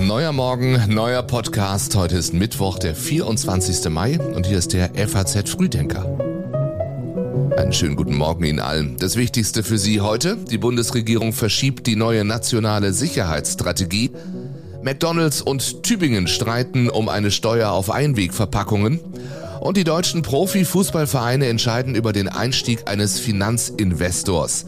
Neuer Morgen, neuer Podcast. Heute ist Mittwoch, der 24. Mai und hier ist der FAZ Frühdenker. Einen schönen guten Morgen Ihnen allen. Das Wichtigste für Sie heute. Die Bundesregierung verschiebt die neue nationale Sicherheitsstrategie. McDonalds und Tübingen streiten um eine Steuer auf Einwegverpackungen. Und die deutschen Profifußballvereine entscheiden über den Einstieg eines Finanzinvestors.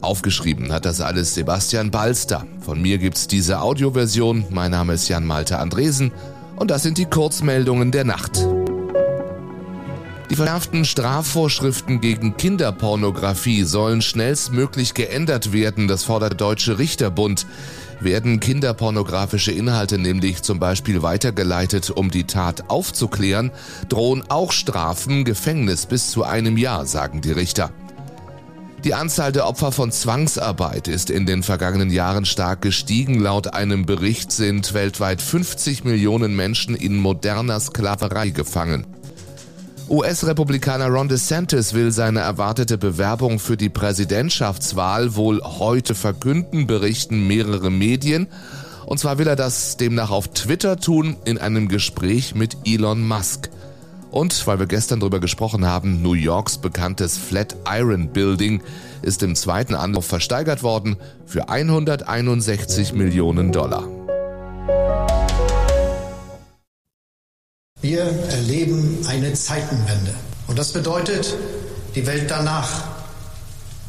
Aufgeschrieben hat das alles Sebastian Balster. Von mir gibt's diese Audioversion. Mein Name ist Jan Malte Andresen und das sind die Kurzmeldungen der Nacht. Die verschärften Strafvorschriften gegen Kinderpornografie sollen schnellstmöglich geändert werden, das fordert der Deutsche Richterbund. Werden kinderpornografische Inhalte nämlich zum Beispiel weitergeleitet, um die Tat aufzuklären, drohen auch Strafen, Gefängnis bis zu einem Jahr, sagen die Richter. Die Anzahl der Opfer von Zwangsarbeit ist in den vergangenen Jahren stark gestiegen. Laut einem Bericht sind weltweit 50 Millionen Menschen in moderner Sklaverei gefangen. US-Republikaner Ron DeSantis will seine erwartete Bewerbung für die Präsidentschaftswahl wohl heute verkünden, berichten mehrere Medien. Und zwar will er das demnach auf Twitter tun in einem Gespräch mit Elon Musk. Und weil wir gestern darüber gesprochen haben, New Yorks bekanntes Flatiron Building ist im zweiten Anlauf versteigert worden für 161 Millionen Dollar. Wir erleben eine Zeitenwende. Und das bedeutet, die Welt danach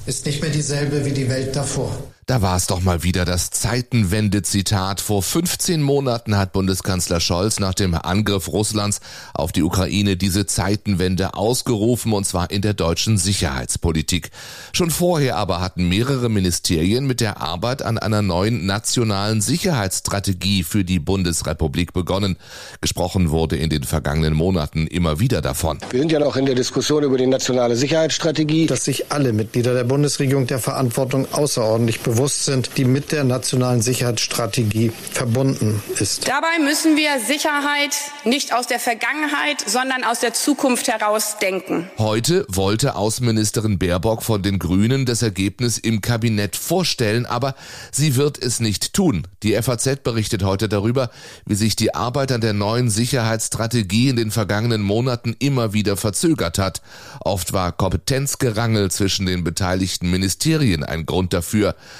ist nicht mehr dieselbe wie die Welt davor. Da war es doch mal wieder das Zeitenwende-Zitat. Vor 15 Monaten hat Bundeskanzler Scholz nach dem Angriff Russlands auf die Ukraine diese Zeitenwende ausgerufen, und zwar in der deutschen Sicherheitspolitik. Schon vorher aber hatten mehrere Ministerien mit der Arbeit an einer neuen nationalen Sicherheitsstrategie für die Bundesrepublik begonnen. Gesprochen wurde in den vergangenen Monaten immer wieder davon. Wir sind ja noch in der Diskussion über die nationale Sicherheitsstrategie. Dass sich alle Mitglieder der Bundesregierung der Verantwortung außerordentlich bewusst bewusst sind, die mit der nationalen Sicherheitsstrategie verbunden ist. Dabei müssen wir Sicherheit nicht aus der Vergangenheit, sondern aus der Zukunft heraus denken. Heute wollte Außenministerin Baerbock von den Grünen das Ergebnis im Kabinett vorstellen, aber sie wird es nicht tun. Die FAZ berichtet heute darüber, wie sich die Arbeit an der neuen Sicherheitsstrategie in den vergangenen Monaten immer wieder verzögert hat. Oft war Kompetenzgerangel zwischen den beteiligten Ministerien ein Grund dafür.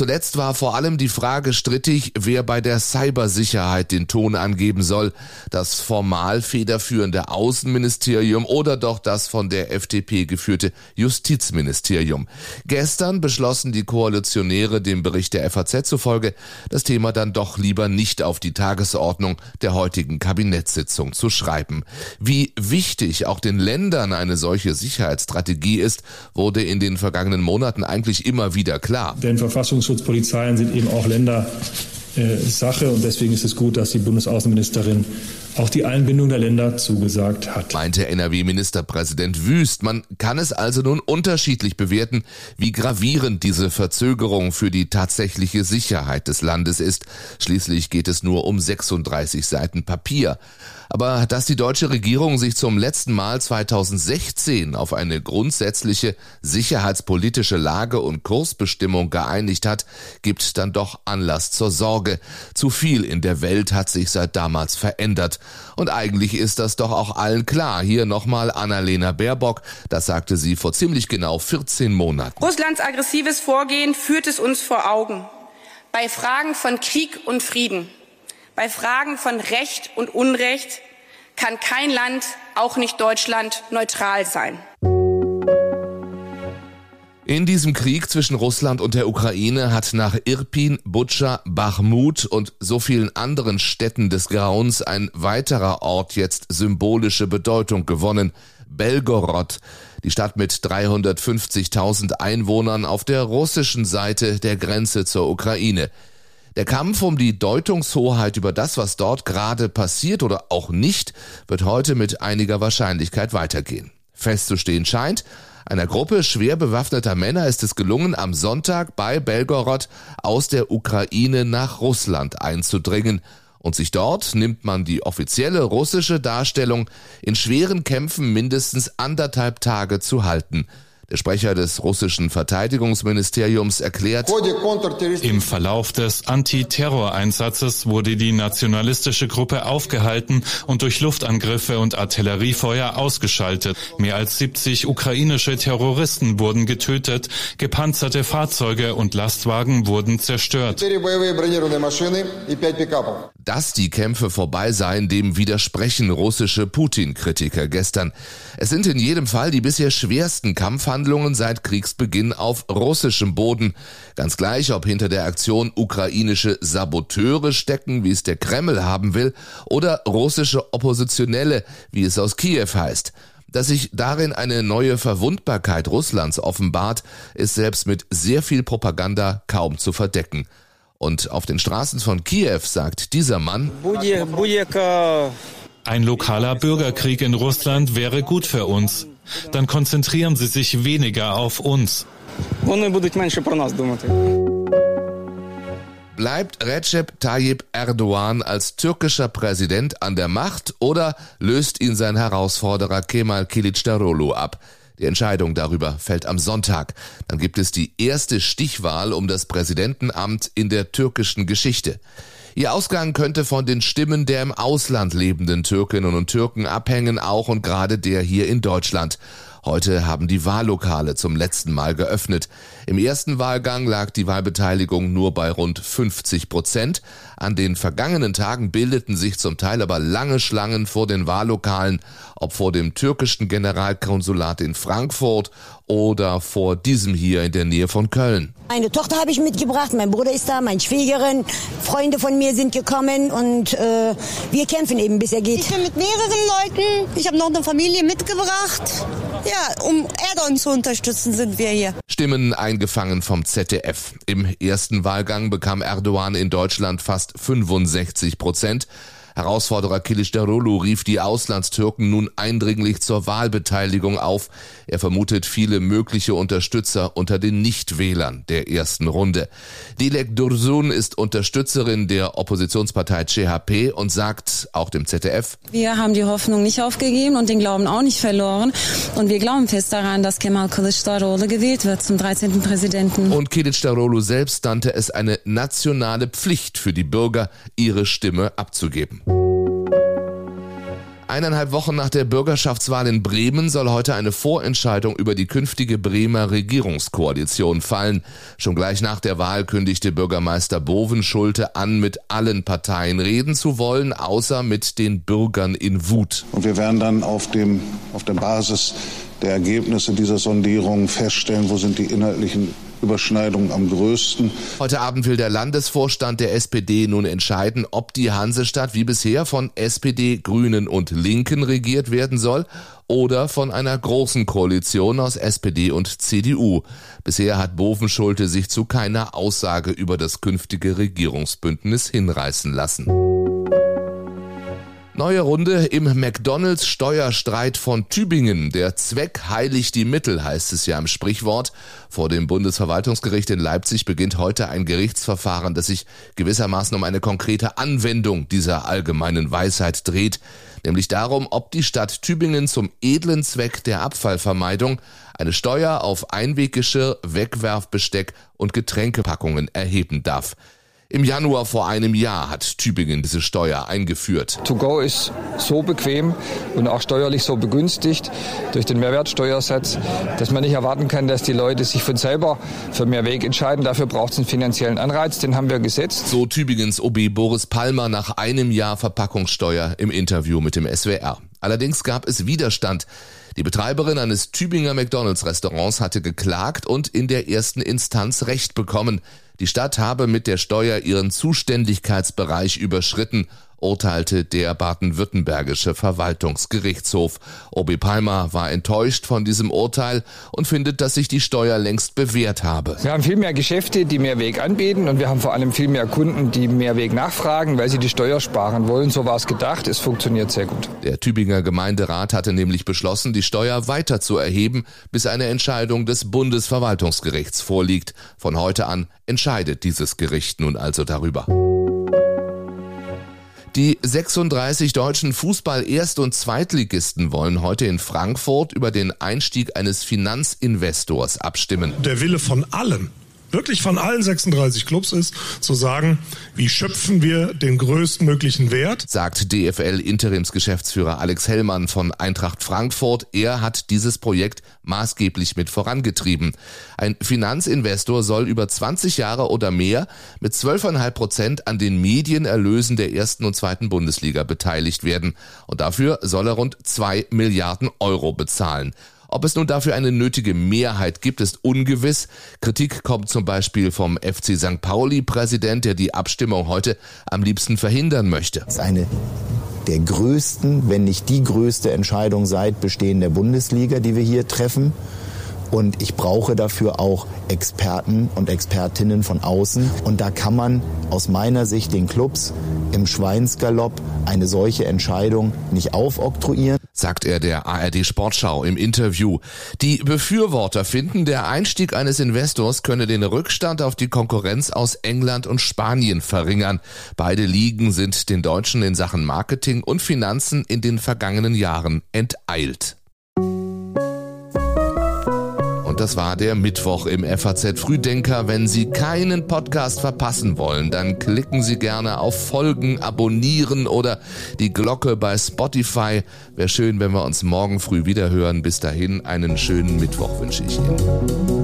Zuletzt war vor allem die Frage strittig, wer bei der Cybersicherheit den Ton angeben soll, das formal federführende Außenministerium oder doch das von der FDP geführte Justizministerium. Gestern beschlossen die Koalitionäre dem Bericht der FAZ zufolge, das Thema dann doch lieber nicht auf die Tagesordnung der heutigen Kabinettssitzung zu schreiben. Wie wichtig auch den Ländern eine solche Sicherheitsstrategie ist, wurde in den vergangenen Monaten eigentlich immer wieder klar. Denn Verfassungsschutzpolizeien sind eben auch Ländersache und deswegen ist es gut, dass die Bundesaußenministerin auch die Einbindung der Länder zugesagt hat. Meinte NRW-Ministerpräsident Wüst. Man kann es also nun unterschiedlich bewerten, wie gravierend diese Verzögerung für die tatsächliche Sicherheit des Landes ist. Schließlich geht es nur um 36 Seiten Papier. Aber dass die deutsche Regierung sich zum letzten Mal 2016 auf eine grundsätzliche sicherheitspolitische Lage und Kursbestimmung geeinigt hat, gibt dann doch Anlass zur Sorge. Zu viel in der Welt hat sich seit damals verändert. Und eigentlich ist das doch auch allen klar. Hier nochmal Annalena Baerbock. Das sagte sie vor ziemlich genau 14 Monaten. Russlands aggressives Vorgehen führt es uns vor Augen. Bei Fragen von Krieg und Frieden bei Fragen von Recht und Unrecht kann kein Land, auch nicht Deutschland, neutral sein. In diesem Krieg zwischen Russland und der Ukraine hat nach Irpin, Butscha, Bachmut und so vielen anderen Städten des Grauens ein weiterer Ort jetzt symbolische Bedeutung gewonnen. Belgorod, die Stadt mit 350.000 Einwohnern auf der russischen Seite der Grenze zur Ukraine. Der Kampf um die Deutungshoheit über das, was dort gerade passiert oder auch nicht, wird heute mit einiger Wahrscheinlichkeit weitergehen. Festzustehen scheint, einer Gruppe schwer bewaffneter Männer ist es gelungen, am Sonntag bei Belgorod aus der Ukraine nach Russland einzudringen und sich dort, nimmt man die offizielle russische Darstellung, in schweren Kämpfen mindestens anderthalb Tage zu halten. Der Sprecher des russischen Verteidigungsministeriums erklärt, im Verlauf des Antiterroreinsatzes wurde die nationalistische Gruppe aufgehalten und durch Luftangriffe und Artilleriefeuer ausgeschaltet. Mehr als 70 ukrainische Terroristen wurden getötet, gepanzerte Fahrzeuge und Lastwagen wurden zerstört. Dass die Kämpfe vorbei seien, dem widersprechen russische Putin-Kritiker gestern. Es sind in jedem Fall die bisher schwersten Kampfhandlungen seit Kriegsbeginn auf russischem Boden. Ganz gleich, ob hinter der Aktion ukrainische Saboteure stecken, wie es der Kreml haben will, oder russische Oppositionelle, wie es aus Kiew heißt. Dass sich darin eine neue Verwundbarkeit Russlands offenbart, ist selbst mit sehr viel Propaganda kaum zu verdecken. Und auf den Straßen von Kiew sagt dieser Mann, ein lokaler Bürgerkrieg in Russland wäre gut für uns. Dann konzentrieren sie sich weniger auf uns. Bleibt Recep Tayyip Erdogan als türkischer Präsident an der Macht oder löst ihn sein Herausforderer Kemal Kilicdaroglu ab? Die Entscheidung darüber fällt am Sonntag. Dann gibt es die erste Stichwahl um das Präsidentenamt in der türkischen Geschichte. Ihr Ausgang könnte von den Stimmen der im Ausland lebenden Türkinnen und Türken abhängen, auch und gerade der hier in Deutschland. Heute haben die Wahllokale zum letzten Mal geöffnet. Im ersten Wahlgang lag die Wahlbeteiligung nur bei rund 50 Prozent. An den vergangenen Tagen bildeten sich zum Teil aber lange Schlangen vor den Wahllokalen, ob vor dem türkischen Generalkonsulat in Frankfurt oder vor diesem hier in der Nähe von Köln. Meine Tochter habe ich mitgebracht, mein Bruder ist da, meine Schwägerin, Freunde von mir sind gekommen und äh, wir kämpfen eben, bis er geht. Ich bin mit mehreren Leuten, ich habe noch eine Familie mitgebracht. Ja, um Erdogan zu unterstützen, sind wir hier. Stimmen eingefangen vom ZDF. Im ersten Wahlgang bekam Erdogan in Deutschland fast 65 Prozent. Herausforderer Kilicdaroglu rief die Auslandstürken nun eindringlich zur Wahlbeteiligung auf. Er vermutet viele mögliche Unterstützer unter den Nichtwählern der ersten Runde. Dilek Dursun ist Unterstützerin der Oppositionspartei CHP und sagt auch dem ZDF, Wir haben die Hoffnung nicht aufgegeben und den Glauben auch nicht verloren. Und wir glauben fest daran, dass Kemal Kılıçdaroğlu gewählt wird zum 13. Präsidenten. Und Kılıçdaroğlu selbst nannte es eine nationale Pflicht für die Bürger, ihre Stimme abzugeben. Eineinhalb Wochen nach der Bürgerschaftswahl in Bremen soll heute eine Vorentscheidung über die künftige Bremer Regierungskoalition fallen. Schon gleich nach der Wahl kündigte Bürgermeister Bovenschulte an, mit allen Parteien reden zu wollen, außer mit den Bürgern in Wut. Und wir werden dann auf dem, auf der Basis der Ergebnisse dieser Sondierung feststellen, wo sind die inhaltlichen Überschneidungen am größten. Heute Abend will der Landesvorstand der SPD nun entscheiden, ob die Hansestadt wie bisher von SPD, Grünen und Linken regiert werden soll oder von einer großen Koalition aus SPD und CDU. Bisher hat Bovenschulte sich zu keiner Aussage über das künftige Regierungsbündnis hinreißen lassen. Neue Runde im McDonalds Steuerstreit von Tübingen. Der Zweck heiligt die Mittel, heißt es ja im Sprichwort. Vor dem Bundesverwaltungsgericht in Leipzig beginnt heute ein Gerichtsverfahren, das sich gewissermaßen um eine konkrete Anwendung dieser allgemeinen Weisheit dreht, nämlich darum, ob die Stadt Tübingen zum edlen Zweck der Abfallvermeidung eine Steuer auf Einweggeschirr, Wegwerfbesteck und Getränkepackungen erheben darf. Im Januar vor einem Jahr hat Tübingen diese Steuer eingeführt. To go ist so bequem und auch steuerlich so begünstigt durch den Mehrwertsteuersatz, dass man nicht erwarten kann, dass die Leute sich von selber für mehr Weg entscheiden. Dafür braucht es einen finanziellen Anreiz, den haben wir gesetzt. So Tübingens OB Boris Palmer nach einem Jahr Verpackungssteuer im Interview mit dem SWR. Allerdings gab es Widerstand. Die Betreiberin eines Tübinger McDonalds Restaurants hatte geklagt und in der ersten Instanz Recht bekommen. Die Stadt habe mit der Steuer ihren Zuständigkeitsbereich überschritten, urteilte der baden-württembergische Verwaltungsgerichtshof. Obi Palmer war enttäuscht von diesem Urteil und findet, dass sich die Steuer längst bewährt habe. Wir haben viel mehr Geschäfte, die mehr Weg anbieten und wir haben vor allem viel mehr Kunden, die mehr Weg nachfragen, weil sie die Steuer sparen wollen. So war es gedacht. Es funktioniert sehr gut. Der Tübinger Gemeinderat hatte nämlich beschlossen, die Steuer weiter zu erheben, bis eine Entscheidung des Bundesverwaltungsgerichts vorliegt. Von heute an entscheidet dieses Gericht nun also darüber. Die 36 deutschen Fußball-Erst- und Zweitligisten wollen heute in Frankfurt über den Einstieg eines Finanzinvestors abstimmen. Der Wille von allen wirklich von allen 36 Clubs ist, zu sagen, wie schöpfen wir den größtmöglichen Wert? Sagt DFL-Interimsgeschäftsführer Alex Hellmann von Eintracht Frankfurt. Er hat dieses Projekt maßgeblich mit vorangetrieben. Ein Finanzinvestor soll über 20 Jahre oder mehr mit 12,5 Prozent an den Medienerlösen der ersten und zweiten Bundesliga beteiligt werden. Und dafür soll er rund zwei Milliarden Euro bezahlen. Ob es nun dafür eine nötige Mehrheit gibt, ist ungewiss. Kritik kommt zum Beispiel vom FC St. Pauli-Präsident, der die Abstimmung heute am liebsten verhindern möchte. Das ist eine der größten, wenn nicht die größte Entscheidung seit Bestehen der Bundesliga, die wir hier treffen. Und ich brauche dafür auch Experten und Expertinnen von außen. Und da kann man aus meiner Sicht den Clubs im Schweinsgalopp eine solche Entscheidung nicht aufoktroyieren. Sagt er der ARD Sportschau im Interview. Die Befürworter finden, der Einstieg eines Investors könne den Rückstand auf die Konkurrenz aus England und Spanien verringern. Beide Ligen sind den Deutschen in Sachen Marketing und Finanzen in den vergangenen Jahren enteilt das war der Mittwoch im FAZ Frühdenker. Wenn Sie keinen Podcast verpassen wollen, dann klicken Sie gerne auf Folgen, abonnieren oder die Glocke bei Spotify. Wäre schön, wenn wir uns morgen früh wieder hören. Bis dahin einen schönen Mittwoch wünsche ich Ihnen.